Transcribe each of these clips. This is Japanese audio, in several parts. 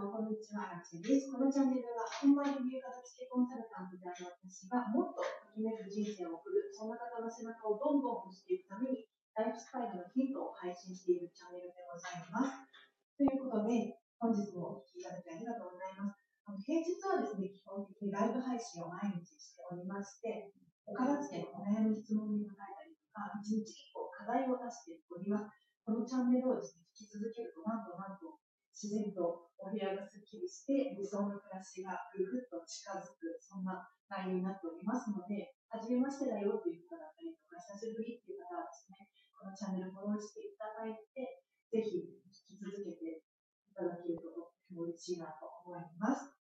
もこんにちは、アラチです。このチャンネルは、本番理由片付けコンサルタントである私が、もっとときめく人生を送る、そんな方の背中をどんどん押していくために、ライフスタイルのヒントを配信しているチャンネルでございます。ということで、本日もお聞きいただきありがとうございます。あの平日はですね、基本的にライブ配信を毎日しておりまして、お片付けのお悩み質問に答えたりとか、1日1個課題を出しております。このチャンネルをですね、引き続けると、なんとなんと、自然とお部屋がすっきりして理想の暮らしがぐぐっと近づく、そんな内容になっておりますので、初めましてだよっていう方だったりとか、久しぶりっていう方はですね、このチャンネルフォローしていただいて、ぜひ引き続けていただけるととっても嬉しいなと思います。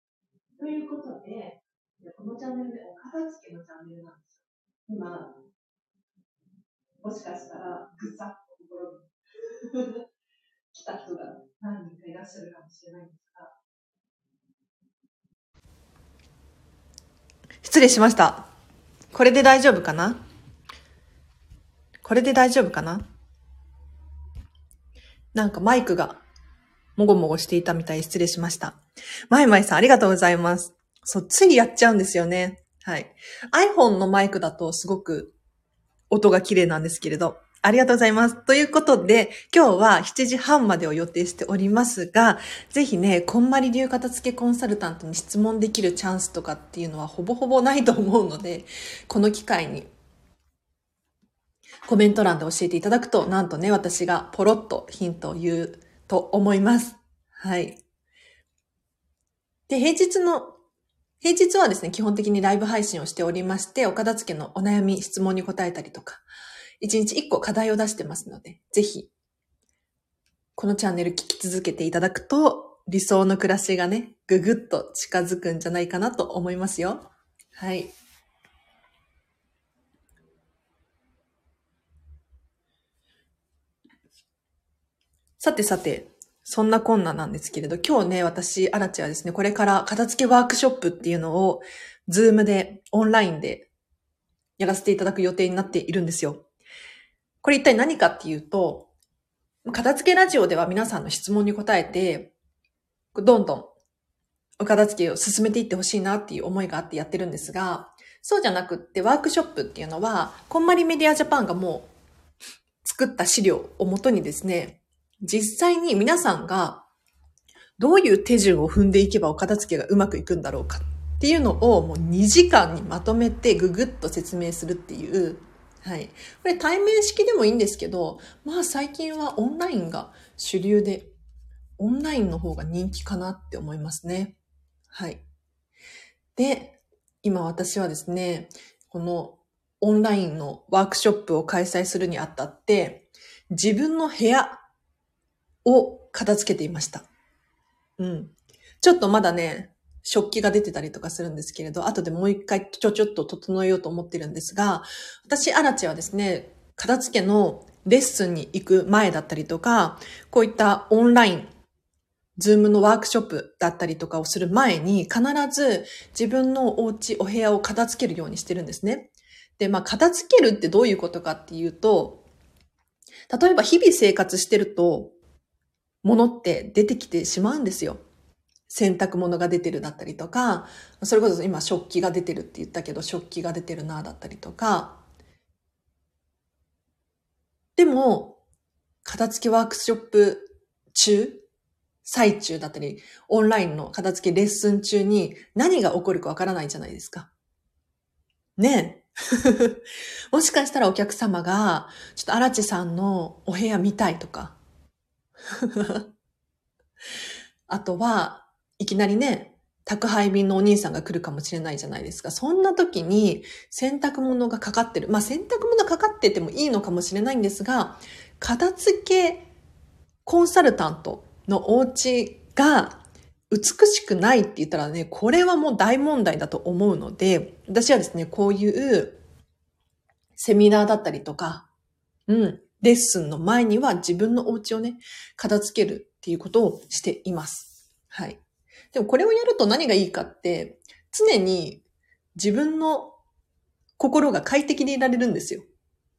ということで、このチャンネルでお片付けのチャンネルなんですよ。今、もしかしたらぐさっと心に来た人が何人かいらっしゃるかもしれないんですが。失礼しました。これで大丈夫かな？これで大丈夫かな？なんかマイクがもごもごしていたみたい失礼しました。まいまいさんありがとうございます。そう、ついやっちゃうんですよね。はい。iPhone のマイクだとすごく音が綺麗なんですけれど、ありがとうございます。ということで、今日は7時半までを予定しておりますが、ぜひね、こんまり流片付けコンサルタントに質問できるチャンスとかっていうのはほぼほぼないと思うので、この機会にコメント欄で教えていただくと、なんとね、私がポロッとヒントを言うと思います。はい。で、平日の平日はですね、基本的にライブ配信をしておりまして、お片付けのお悩み、質問に答えたりとか、1日1個課題を出してますので、ぜひ、このチャンネル聞き続けていただくと、理想の暮らしがね、ぐぐっと近づくんじゃないかなと思いますよ。はい。さてさて、そんなこんななんですけれど、今日ね、私、アラチはですね、これから片付けワークショップっていうのを、ズームで、オンラインでやらせていただく予定になっているんですよ。これ一体何かっていうと、片付けラジオでは皆さんの質問に答えて、どんどんお片付けを進めていってほしいなっていう思いがあってやってるんですが、そうじゃなくってワークショップっていうのは、こんまりメディアジャパンがもう作った資料をもとにですね、実際に皆さんがどういう手順を踏んでいけばお片付けがうまくいくんだろうかっていうのをもう2時間にまとめてぐぐっと説明するっていうはい。これ対面式でもいいんですけど、まあ最近はオンラインが主流で、オンラインの方が人気かなって思いますね。はい。で、今私はですね、このオンラインのワークショップを開催するにあたって、自分の部屋を片付けていました。うん。ちょっとまだね、食器が出てたりとかするんですけれど、後でもう一回ちょちょっと整えようと思ってるんですが、私、アラチはですね、片付けのレッスンに行く前だったりとか、こういったオンライン、ズームのワークショップだったりとかをする前に、必ず自分のお家、お部屋を片付けるようにしてるんですね。で、まあ、片付けるってどういうことかっていうと、例えば日々生活してると、物って出てきてしまうんですよ。洗濯物が出てるだったりとか、それこそ今食器が出てるって言ったけど、食器が出てるなだったりとか、でも、片付けワークショップ中、最中だったり、オンラインの片付けレッスン中に何が起こるかわからないじゃないですか。ねえ。もしかしたらお客様が、ちょっと荒地さんのお部屋見たいとか。あとは、いきなりね、宅配便のお兄さんが来るかもしれないじゃないですか。そんな時に洗濯物がかかってる。まあ洗濯物かかっててもいいのかもしれないんですが、片付けコンサルタントのお家が美しくないって言ったらね、これはもう大問題だと思うので、私はですね、こういうセミナーだったりとか、うん、レッスンの前には自分のお家をね、片付けるっていうことをしています。はい。でもこれをやると何がいいかって、常に自分の心が快適でいられるんですよ。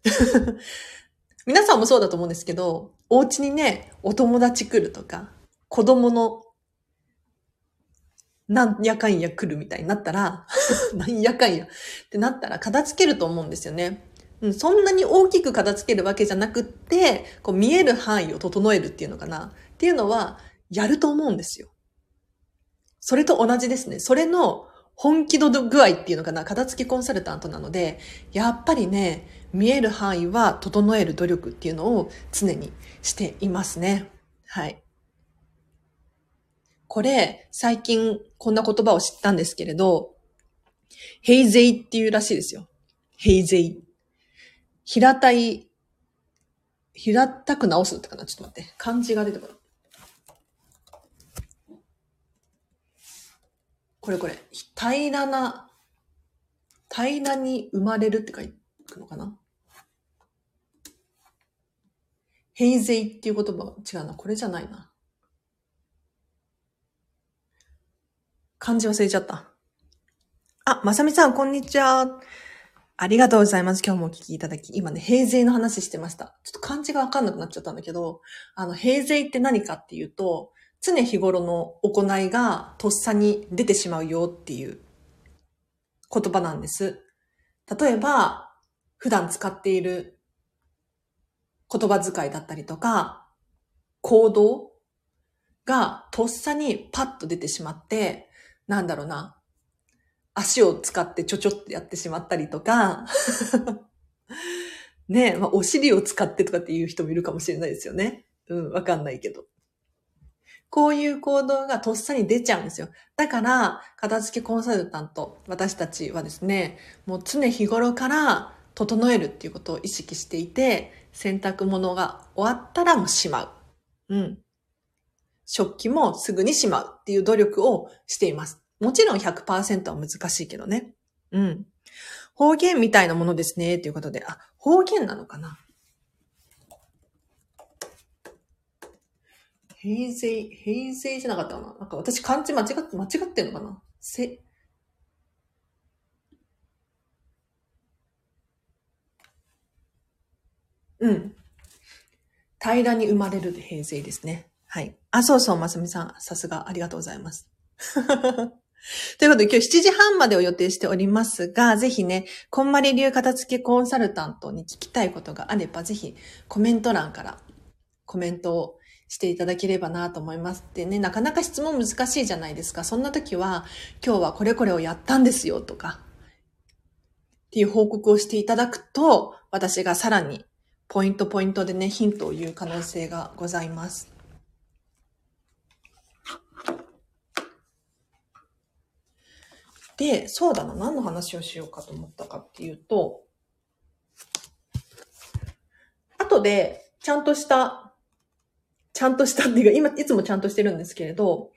皆さんもそうだと思うんですけど、お家にね、お友達来るとか、子供のなんやかんや来るみたいになったら、なんやかんやってなったら片付けると思うんですよね。うん、そんなに大きく片付けるわけじゃなくって、こう見える範囲を整えるっていうのかな。っていうのは、やると思うんですよ。それと同じですね。それの本気度具合っていうのかな。片付けコンサルタントなので、やっぱりね、見える範囲は整える努力っていうのを常にしていますね。はい。これ、最近こんな言葉を知ったんですけれど、ヘイゼイっていうらしいですよ。ヘイゼイ。平たい、平たく直すってかなちょっと待って。漢字が出てこない。これこれ。平らな、平らに生まれるって書くのかな？ヘイゼイっていう言葉違うな。これじゃないな。漢字忘れちゃった。あ、まさみさん、こんにちは。ありがとうございます。今日もお聞きいただき。今ね、平税の話してました。ちょっと漢字がわかんなくなっちゃったんだけど、あの、平税って何かっていうと、常日頃の行いがとっさに出てしまうよっていう言葉なんです。例えば、普段使っている言葉遣いだったりとか、行動がとっさにパッと出てしまって、なんだろうな、足を使ってちょちょってやってしまったりとか、ねえ、まあ、お尻を使ってとかっていう人もいるかもしれないですよね。うん、わかんないけど。こういう行動がとっさに出ちゃうんですよ。だから、片付けコンサルタント、私たちはですね、もう常日頃から整えるっていうことを意識していて、洗濯物が終わったらもうしまう。うん。食器もすぐにしまうっていう努力をしています。もちろん100%は難しいけどね。うん。方言みたいなものですね。ということで。あ、方言なのかな？平成、平成じゃなかったかな？なんか私漢字間違って、間違ってんのかな？せ、うん。平らに生まれる平成ですね。はい。あ、そうそう、まさみさん。さすが、ありがとうございます。ということで、今日7時半までを予定しておりますが、ぜひね、こんまり流片付けコンサルタントに聞きたいことがあれば、ぜひコメント欄からコメントをしていただければなと思います。でね、なかなか質問難しいじゃないですか。そんな時は、今日はこれこれをやったんですよとか、っていう報告をしていただくと、私がさらにポイントポイントでね、ヒントを言う可能性がございます。で、そうだな、何の話をしようかと思ったかっていうと、後で、ちゃんとした、ちゃんとしたっていうか、今、いつもちゃんとしてるんですけれど、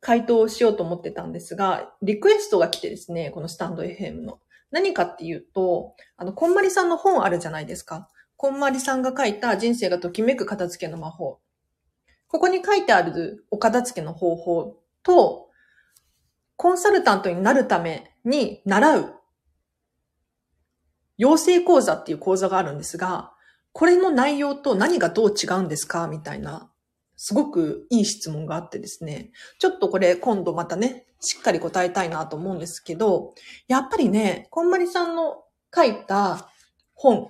回答しようと思ってたんですが、リクエストが来てですね、このスタンド FM の。何かっていうと、あの、こんまりさんの本あるじゃないですか。こんまりさんが書いた人生がときめく片付けの魔法。ここに書いてあるお片付けの方法と、コンサルタントになるために習う養成講座っていう講座があるんですが、これの内容と何がどう違うんですか？みたいな、すごくいい質問があってですね、ちょっとこれ今度またね、しっかり答えたいなと思うんですけど、やっぱりね、こんまりさんの書いた本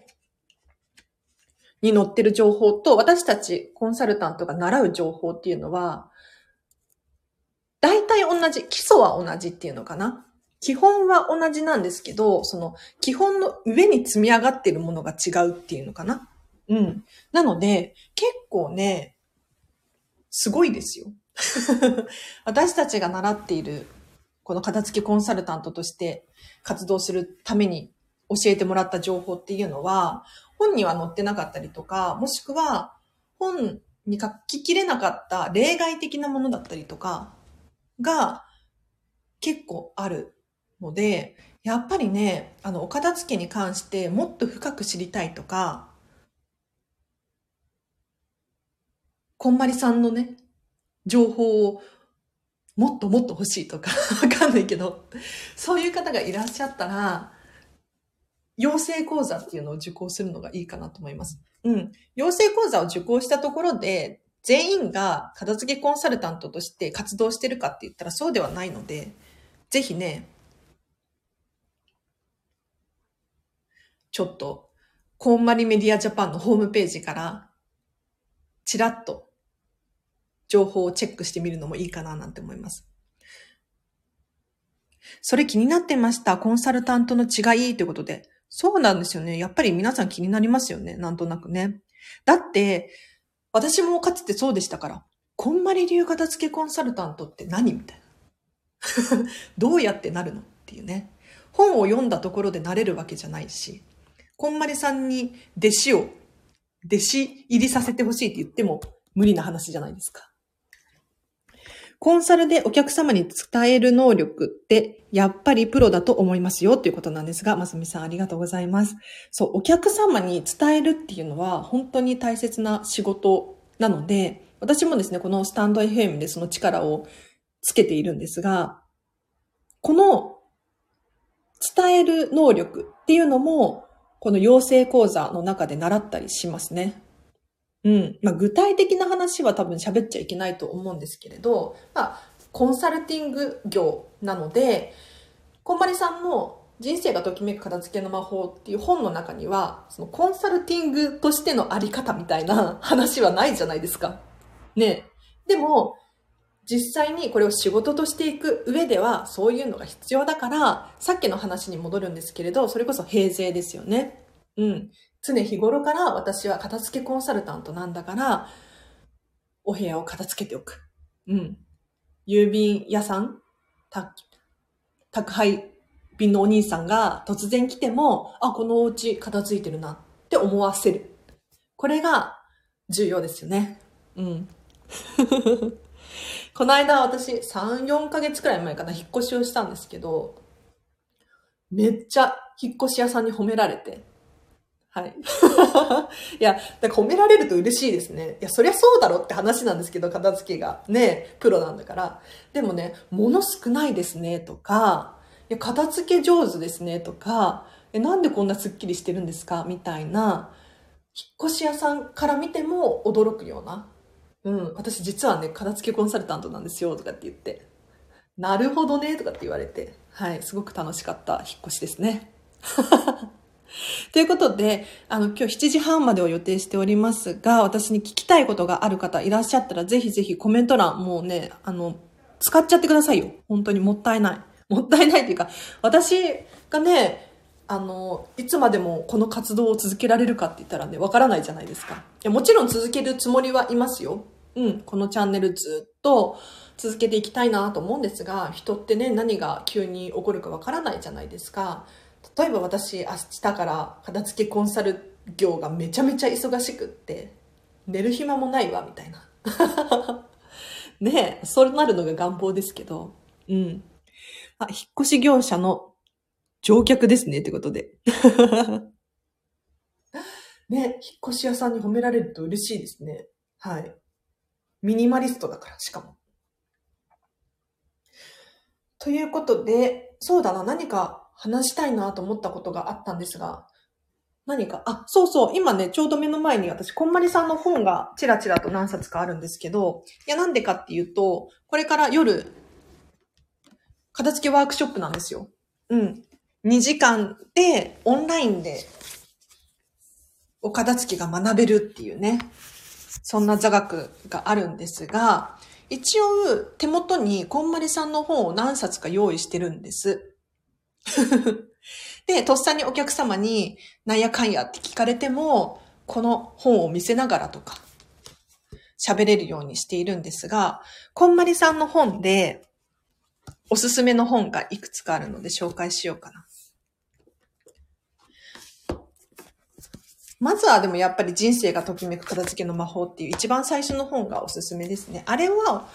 に載ってる情報と私たちコンサルタントが習う情報っていうのは、大体同じ、基礎は同じっていうのかな？基本は同じなんですけど、その基本の上に積み上がってるものが違うっていうのかな？うん。なので、結構ね、すごいですよ。私たちが習っている、この片付けコンサルタントとして活動するために教えてもらった情報っていうのは、本には載ってなかったりとか、もしくは本に書ききれなかった例外的なものだったりとかが結構あるので、やっぱりね、あの、お片付けに関してもっと深く知りたいとか、こんまりさんのね、情報をもっともっと欲しいとか、わかんないけど、そういう方がいらっしゃったら、養成講座っていうのを受講するのがいいかなと思います。うん。養成講座を受講したところで、全員が片付けコンサルタントとして活動してるかって言ったらそうではないので、ぜひね、ちょっと、こんまりメディアジャパンのホームページから、ちらっと情報をチェックしてみるのもいいかななんて思います。それ気になってました。コンサルタントの違いということで。そうなんですよね。やっぱり皆さん気になりますよね。なんとなくね。だって、私もかつてそうでしたから。こんまり流片付けコンサルタントって何みたいな。どうやってなるのっていうね。本を読んだところでなれるわけじゃないし。こんまりさんに弟子を、弟子入りさせてほしいって言っても無理な話じゃないですか。コンサルでお客様に伝える能力ってやっぱりプロだと思いますよっていうことなんですが、ますみさんありがとうございます。そう、お客様に伝えるっていうのは本当に大切な仕事なので、私もですね、このスタンド FM でその力をつけているんですが、この伝える能力っていうのも、この養成講座の中で習ったりしますね。うん。まあ、具体的な話は多分喋っちゃいけないと思うんですけれど、まあ、コンサルティング業なので、こんまりさんの人生がときめく片付けの魔法っていう本の中には、そのコンサルティングとしてのあり方みたいな話はないじゃないですか。ね。でも、実際にこれを仕事としていく上ではそういうのが必要だから、さっきの話に戻るんですけれど、それこそ平税ですよね。うん。常日頃から私は片付けコンサルタントなんだから、お部屋を片付けておく。うん。郵便屋さん、宅配便のお兄さんが突然来ても、あ、このお家片付いてるなって思わせる。これが重要ですよね。うん。この間私3、4ヶ月くらい前かな、引っ越しをしたんですけど、めっちゃ引っ越し屋さんに褒められて、はい。いや、だから褒められると嬉しいですね。いや、そりゃそうだろって話なんですけど、片付けが。ね、プロなんだから。でもね、物少ないですね、とか、いや、片付け上手ですね、とか、え、なんでこんなスッキリしてるんですかみたいな、引っ越し屋さんから見ても驚くような。うん、私実はね、片付けコンサルタントなんですよ、とかって言って。なるほどね、とかって言われて。はい、すごく楽しかった引っ越しですね。ということで、あの、今日7時半までを予定しておりますが、私に聞きたいことがある方いらっしゃったら、ぜひぜひコメント欄、もうね、あの、使っちゃってくださいよ。本当にもったいない。もったいないっていうか、私がね、あの、いつまでもこの活動を続けられるかって言ったらね、わからないじゃないですか。いや、もちろん続けるつもりはいますよ。うん、このチャンネルずっと続けていきたいなと思うんですが、人ってね、何が急に起こるかわからないじゃないですか。例えば私明日から片付けコンサル業がめちゃめちゃ忙しくって寝る暇もないわみたいな。ねえそうなるのが願望ですけど。うん。あ引っ越し業者の乗客ですねってことで。ね引っ越し屋さんに褒められると嬉しいですね。はい。ミニマリストだからしかもということでそうだな何か話したいなと思ったことがあったんですが、何か、あ、そうそう、今ね、ちょうど目の前に私、こんまりさんの本がちらちらと何冊かあるんですけど、いや、なんでかっていうと、これから夜、片付けワークショップなんですよ。うん。2時間で、オンラインで、お片付けが学べるっていうね、そんな座学があるんですが、一応、手元にこんまりさんの本を何冊か用意してるんです。で、とっさにお客様に、なんやかんやって聞かれても、この本を見せながらとか、喋れるようにしているんですが、こんまりさんの本で、おすすめの本がいくつかあるので紹介しようかな。まずはでもやっぱり人生がときめく片付けの魔法っていう一番最初の本がおすすめですね。あれは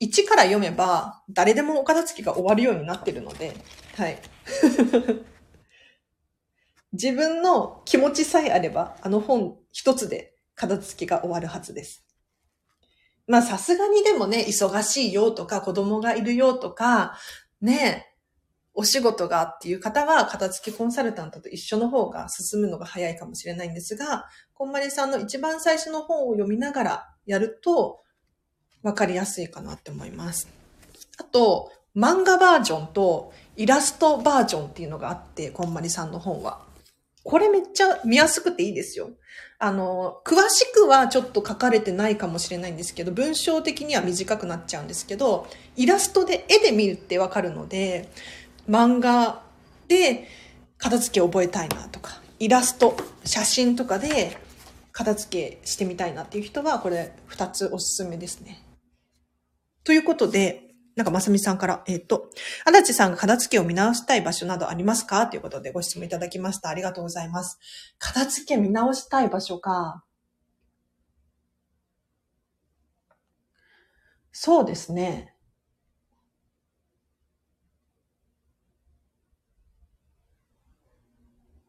1から読めば誰でもお片付けが終わるようになってるので、はい。自分の気持ちさえあれば、あの本一つで片付けが終わるはずです。まあさすがにでもね、忙しいよとか、子供がいるよとか、ね、お仕事がっていう方は、片付けコンサルタントと一緒の方が進むのが早いかもしれないんですが、こんまりさんの一番最初の本を読みながらやるとわかりやすいかなって思います。あと、漫画バージョンとイラストバージョンっていうのがあって、こんまりさんの本は。これめっちゃ見やすくていいですよ。あの、詳しくはちょっと書かれてないかもしれないんですけど、文章的には短くなっちゃうんですけど、イラストで絵で見るってわかるので、漫画で片付け覚えたいなとか、イラスト、写真とかで片付けしてみたいなっていう人は、これ2つおすすめですね。ということで、なんか、まさみさんから、えっ、と、足立さんが片付けを見直したい場所などありますか？ということでご質問いただきました。ありがとうございます。片付け見直したい場所か。そうですね。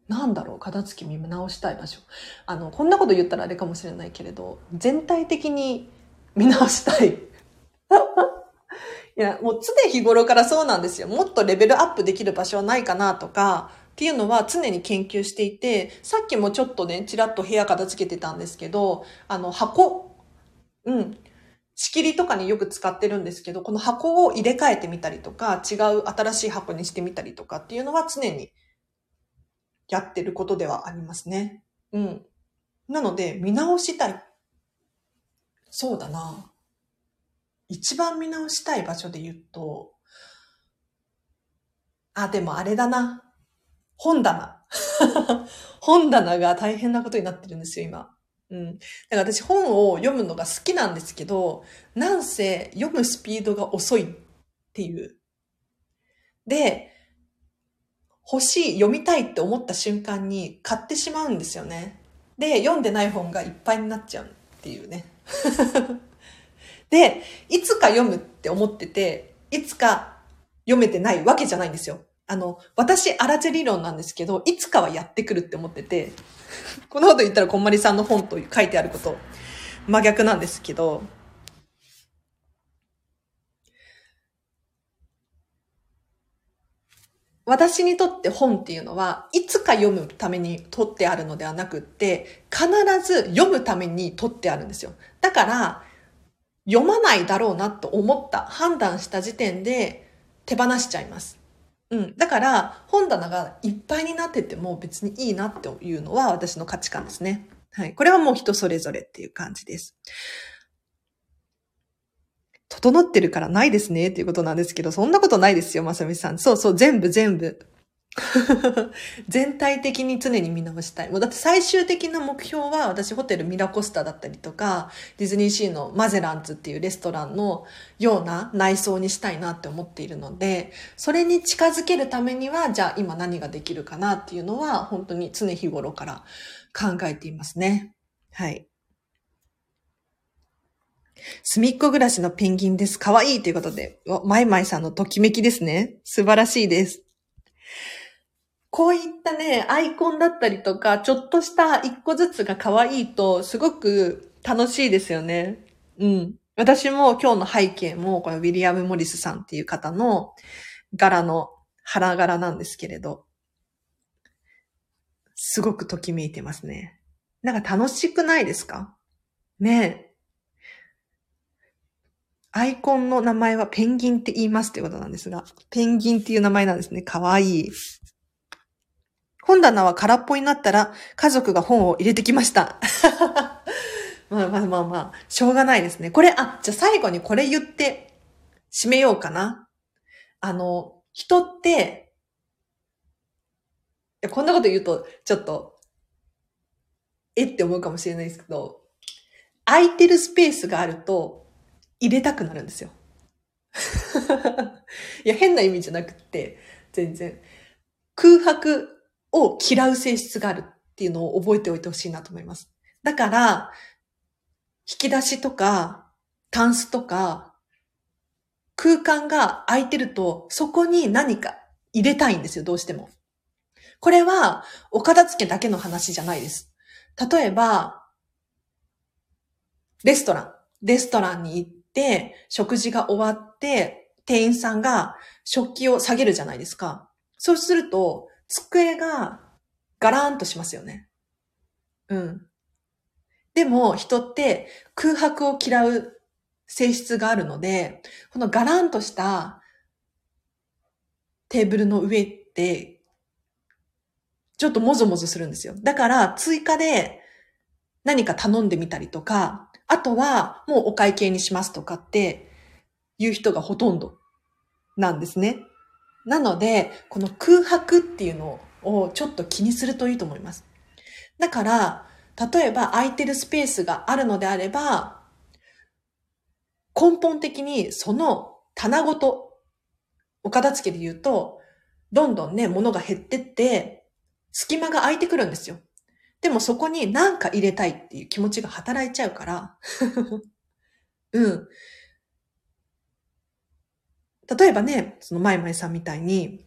なんだろう、片付け見直したい場所。あの、こんなこと言ったらあれかもしれないけれど、全体的に見直したい。いや、もう常日頃からそうなんですよ。もっとレベルアップできる場所はないかなとか、っていうのは常に研究していて、さっきもちょっとね、ちらっと部屋片付けてたんですけど、あの、箱、うん、仕切りとかによく使ってるんですけど、この箱を入れ替えてみたりとか、違う新しい箱にしてみたりとかっていうのは常にやってることではありますね。うん。なので、見直したい。そうだな。一番見直したい場所で言うと、あ、でもあれだな。本棚。本棚が大変なことになってるんですよ、今。うん。だから私本を読むのが好きなんですけど、なんせ読むスピードが遅いっていう。で、欲しい、読みたいって思った瞬間に買ってしまうんですよね。で、読んでない本がいっぱいになっちゃうっていうね。で、いつか読むって思ってて、いつか読めてないわけじゃないんですよ。あの、私、アラチェ理論なんですけど、いつかはやってくるって思ってて、このこと言ったらこんまりさんの本と書いてあること、真逆なんですけど、私にとって本っていうのは、いつか読むために取ってあるのではなくって、必ず読むために取ってあるんですよ。だから、読まないだろうなと思った、判断した時点で手放しちゃいます。うん。だから、本棚がいっぱいになってても別にいいなっていうのは私の価値観ですね。はい。これはもう人それぞれっていう感じです。整ってるからないですねっていうことなんですけど、そんなことないですよ、まさみさん。そうそう、全部全部。全体的に常に見直したい。もうだって最終的な目標は私ホテルミラコスタだったりとか、ディズニーシーのマゼランツっていうレストランのような内装にしたいなって思っているので、それに近づけるためには、じゃあ今何ができるかなっていうのは本当に常日頃から考えていますね。はい。すみっこ暮らしのペンギンです。かわいいということで、マイマイさんのときめきですね。素晴らしいです。こういったね、アイコンだったりとか、ちょっとした一個ずつが可愛いと、すごく楽しいですよね。うん。私も今日の背景も、このウィリアム・モリスさんっていう方の柄の花柄なんですけれど、すごくときめいてますね。なんか楽しくないですか？ねえ。アイコンの名前はペンギンって言いますってことなんですが、ペンギンっていう名前なんですね。かわいい。本棚は空っぽになったら家族が本を入れてきました。まあまあまあまあ、しょうがないですね。これ、あ、じゃあ最後にこれ言って締めようかな。あの、人って、こんなこと言うとちょっと、えって思うかもしれないですけど、空いてるスペースがあると入れたくなるんですよ。いや、変な意味じゃなくって、全然。空白を嫌う性質があるっていうのを覚えておいてほしいなと思います。だから、引き出しとか、タンスとか、空間が空いてると、そこに何か入れたいんですよ、どうしても。これは、お片付けだけの話じゃないです。例えば、レストラン。レストランに行っ、食事が終わって、店員さんが食器を下げるじゃないですか。そうすると、机がガラーンとしますよね。うん。でも人って空白を嫌う性質があるので、このガランとしたテーブルの上って、ちょっともぞもぞするんですよ。だから追加で何か頼んでみたりとか、あとはもうお会計にしますとかっていう人がほとんどなんですね。なので、この空白っていうのをちょっと気にするといいと思います。だから、例えば空いてるスペースがあるのであれば、根本的にその棚ごと、お片付けで言うと、どんどんね、物が減ってって、隙間が空いてくるんですよ。でもそこに何か入れたいっていう気持ちが働いちゃうから、うん。例えばね、そのマイマイさんみたいに、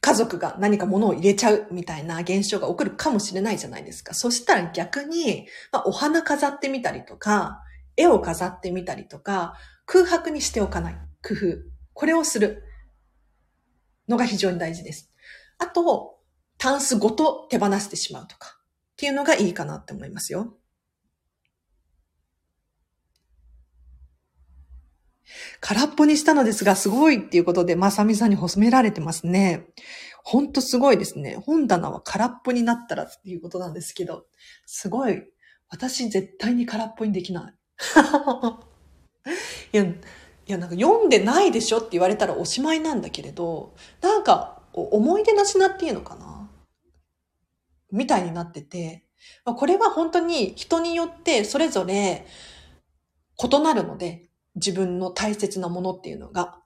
家族が何か物を入れちゃうみたいな現象が起こるかもしれないじゃないですか。そしたら逆に、まあ、お花飾ってみたりとか、絵を飾ってみたりとか、空白にしておかない工夫。これをするのが非常に大事です。あと、タンスごと手放してしまうとか、っていうのがいいかなって思いますよ。空っぽにしたのですが、すごいっていうことで、まさみさんに褒められてますね。ほんとすごいですね。本棚は空っぽになったらっていうことなんですけど、すごい。私絶対に空っぽにできない。いや、いや、なんか読んでないでしょって言われたらおしまいなんだけれど、なんか思い出の品っていうのかな？みたいになってて、まあこれは本当に人によってそれぞれ異なるので、自分の大切なものっていうのが。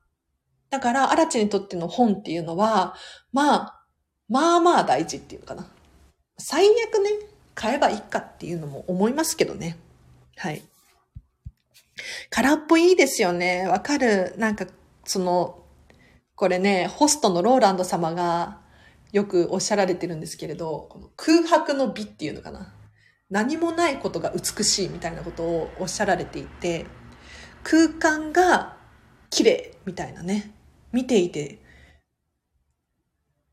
だから、アラチにとっての本っていうのは、まあ、まあまあ大事っていうのかな。最悪ね、買えばいいかっていうのも思いますけどね。はい。空っぽいいですよね。わかる。なんか、その、これね、ホストのローランド様がよくおっしゃられてるんですけれど、この空白の美っていうのかな。何もないことが美しいみたいなことをおっしゃられていて、空間が綺麗みたいなね。見ていて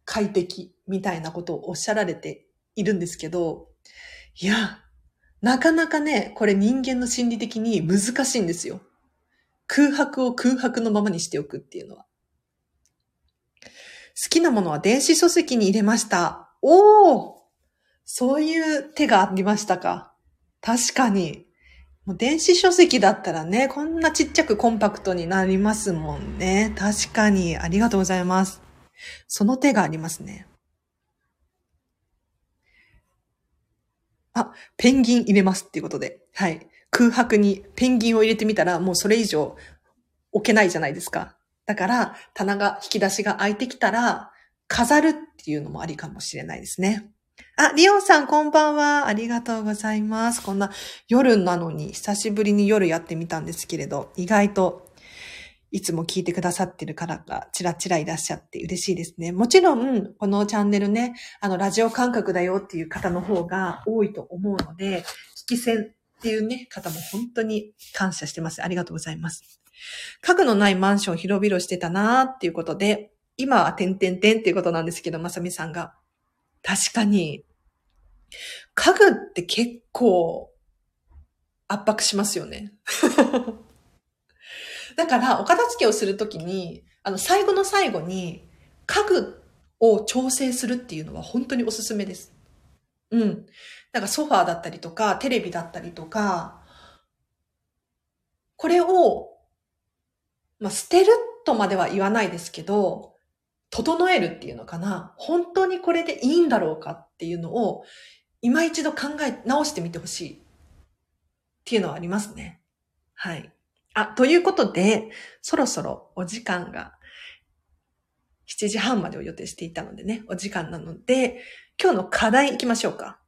快適みたいなことをおっしゃられているんですけど、いや、なかなかね、これ人間の心理的に難しいんですよ。空白を空白のままにしておくっていうのは。好きなものは電子書籍に入れました。おおそういう手がありましたか。確かに。もう電子書籍だったらね、こんなちっちゃくコンパクトになりますもんね。確かに。ありがとうございます。その手がありますね。あ、ペンギン入れますっていうことで。はい。空白にペンギンを入れてみたら、もうそれ以上置けないじゃないですか。だから、棚が、引き出しが開いてきたら、飾るっていうのもありかもしれないですね。あ、リオンさんこんばんは。ありがとうございます。こんな夜なのに久しぶりに夜やってみたんですけれど、意外といつも聞いてくださってる方がちらちらいらっしゃって嬉しいですね。もちろん、このチャンネルね、あの、ラジオ感覚だよっていう方の方が多いと思うので、聞き戦っていうね、方も本当に感謝してます。ありがとうございます。家具のないマンション広々してたなーっていうことで、今は点々点っていうことなんですけど、まさみさんが。確かに、家具って結構圧迫しますよね。だから、お片付けをするときに、あの、最後の最後に家具を調整するっていうのは本当におすすめです。うん。なんかソファーだったりとか、テレビだったりとか、これを、まあ、捨てるとまでは言わないですけど、整えるっていうのかな。本当にこれでいいんだろうかっていうのを、今一度考え直してみてほしいっていうのはありますね。はい。あ、ということで、そろそろお時間が7時半までを予定していたのでね、お時間なので、今日の課題行きましょうか。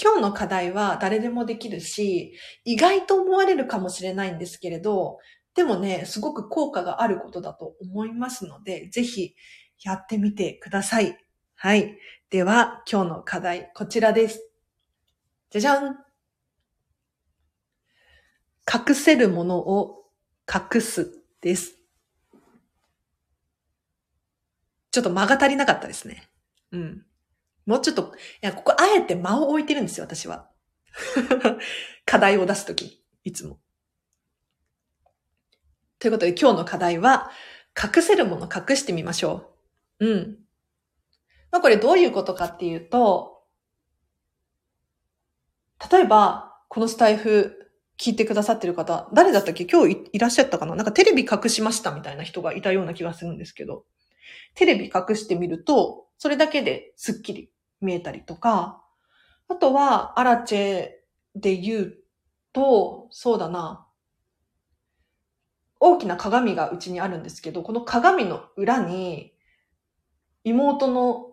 今日の課題は誰でもできるし、意外と思われるかもしれないんですけれど、でもね、すごく効果があることだと思いますので、ぜひやってみてください。はい。では、今日の課題、こちらです。じゃじゃん隠せるものを隠すです。ちょっと間が足りなかったですね。うん。もうちょっと、いや、ここあえて間を置いてるんですよ、私は。課題を出すとき、いつも。ということで今日の課題は、隠せるもの隠してみましょう。うん。まあこれどういうことかっていうと、例えば、このスタイフ聞いてくださってる方、誰だったっけ？今日いらっしゃったかな？なんかテレビ隠しましたみたいな人がいたような気がするんですけど、テレビ隠してみると、それだけでスッキリ見えたりとか、あとは、アラチェで言うと、そうだな、大きな鏡がうちにあるんですけど、この鏡の裏に、妹の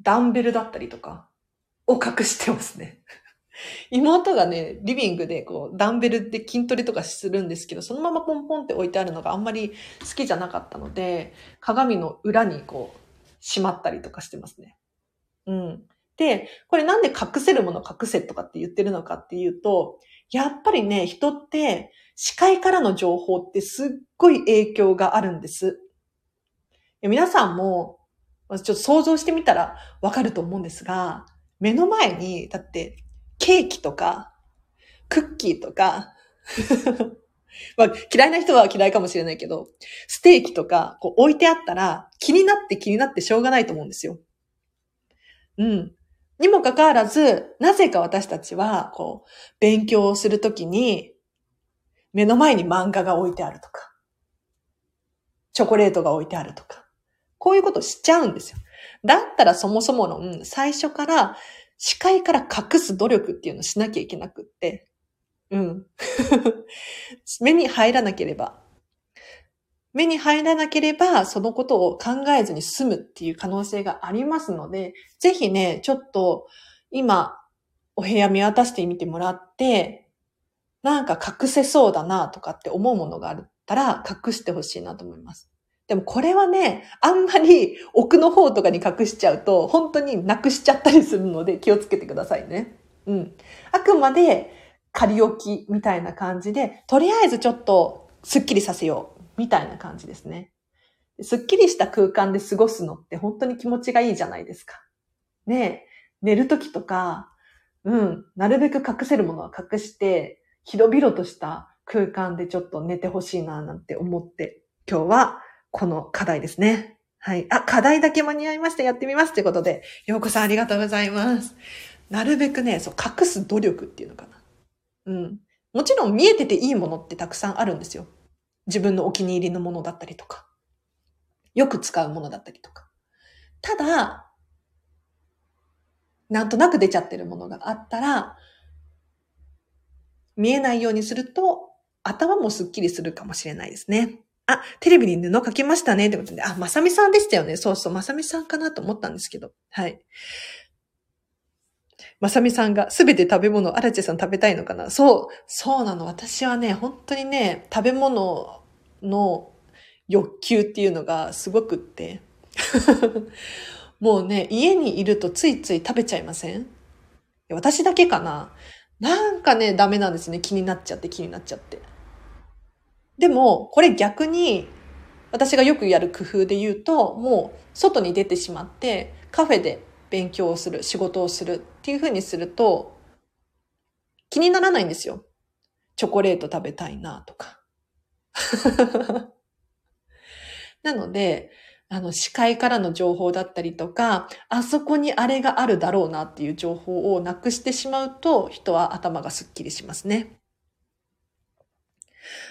ダンベルだったりとかを隠してますね。妹がね、リビングでこう、ダンベルで筋トレとかするんですけど、そのままポンポンって置いてあるのがあんまり好きじゃなかったので、鏡の裏にこう、しまったりとかしてますね。うん。で、これなんで隠せるもの隠せとかって言ってるのかっていうと、やっぱりね、人って視界からの情報ってすっごい影響があるんです。皆さんも、ちょっと想像してみたらわかると思うんですが、目の前に、だってケーキとか、クッキーとか、まあ、嫌いな人は嫌いかもしれないけど、ステーキとかこう置いてあったら気になって気になってしょうがないと思うんですよ。うん。にもかかわらず、なぜか私たちは、こう、勉強をするときに、目の前に漫画が置いてあるとか、チョコレートが置いてあるとか、こういうことしちゃうんですよ。だったらそもそもの、うん、最初から視界から隠す努力っていうのをしなきゃいけなくって、うん。目に入らなければ、目に入らなければ、そのことを考えずに済むっていう可能性がありますので、ぜひね、ちょっと今、お部屋見渡してみてもらって、なんか隠せそうだなとかって思うものがあったら隠してほしいなと思います。でもこれはね、あんまり 奥の方とかに隠しちゃうと、本当になくしちゃったりするので気をつけてくださいね。うん。あくまで仮置きみたいな感じで、とりあえずちょっとスッキリさせようみたいな感じですね。スッキリした空間で過ごすのって本当に気持ちがいいじゃないですか。ね寝るときとか、うん、なるべく隠せるものは隠して、広々とした空間でちょっと寝てほしいななんて思って、今日はこの課題ですね。はい。あ、課題だけ間に合いました。やってみます。ということで、ようこさんありがとうございます。なるべくね、そう、隠す努力っていうのかな。うん。もちろん見えてていいものってたくさんあるんですよ。自分のお気に入りのものだったりとか。よく使うものだったりとか。ただ、なんとなく出ちゃってるものがあったら、見えないようにすると、頭もスッキリするかもしれないですね。あ、テレビに布書きましたねってことで、あ、まさみさんでしたよね。そうそう、まさみさんかなと思ったんですけど。はい。まさみさんがすべて食べ物、アラチェさん食べたいのかな？そう、そうなの。私はね、本当にね、食べ物の欲求っていうのがすごくって。もうね、家にいるとついつい食べちゃいません？私だけかななんかね、ダメなんですね。気になっちゃって気になっちゃって。でも、これ逆に、私がよくやる工夫で言うと、もう外に出てしまって、カフェで勉強をする、仕事をするっていうふうにすると、気にならないんですよ。チョコレート食べたいなとか。なので、あの、視界からの情報だったりとか、あそこにあれがあるだろうなっていう情報をなくしてしまうと、人は頭がスッキリしますね。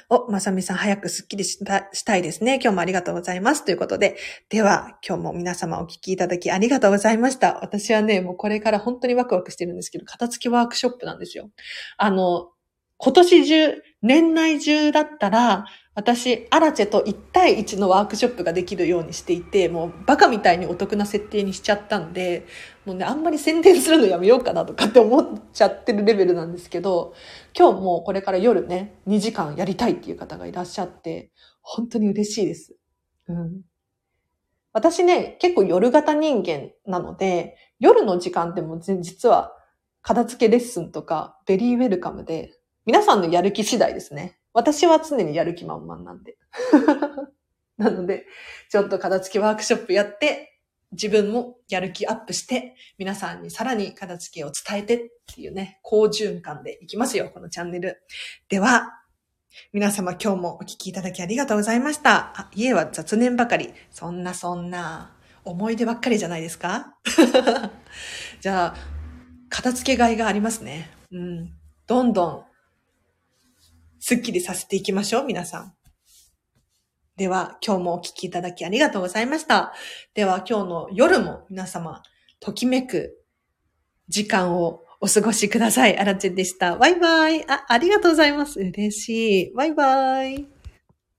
お、まさみさん早くスッキリしたしたいですね。今日もありがとうございます。ということで、では、今日も皆様お聞きいただきありがとうございました。私はね、もうこれから本当にワクワクしてるんですけど、片付きワークショップなんですよ。あの、今年中、年内中だったら、私、アラチェと1対1のワークショップができるようにしていて、もうバカみたいにお得な設定にしちゃったんで、もうね、あんまり宣伝するのやめようかなとかって思っちゃってるレベルなんですけど、今日もこれから夜ね、2時間やりたいっていう方がいらっしゃって、本当に嬉しいです。うん。私ね、結構夜型人間なので、夜の時間でも実は片付けレッスンとかベリーウェルカムで、皆さんのやる気次第ですね。私は常にやる気満々なんで。なので、ちょっと片付けワークショップやって、自分もやる気アップして、皆さんにさらに片付けを伝えてっていうね、好循環でいきますよ、このチャンネル。では、皆様今日もお聞きいただきありがとうございました。あ、家は雑念ばかり。そんなそんな、思い出ばっかりじゃないですか？じゃあ、片付けがいがありますね。うん。どんどん、スッキリさせていきましょう、皆さん。では、今日もお聴きいただきありがとうございました。では、今日の夜も皆様、ときめく時間をお過ごしください。あらちんでした。バイバイ。あ、ありがとうございます。嬉しい。バイバイ。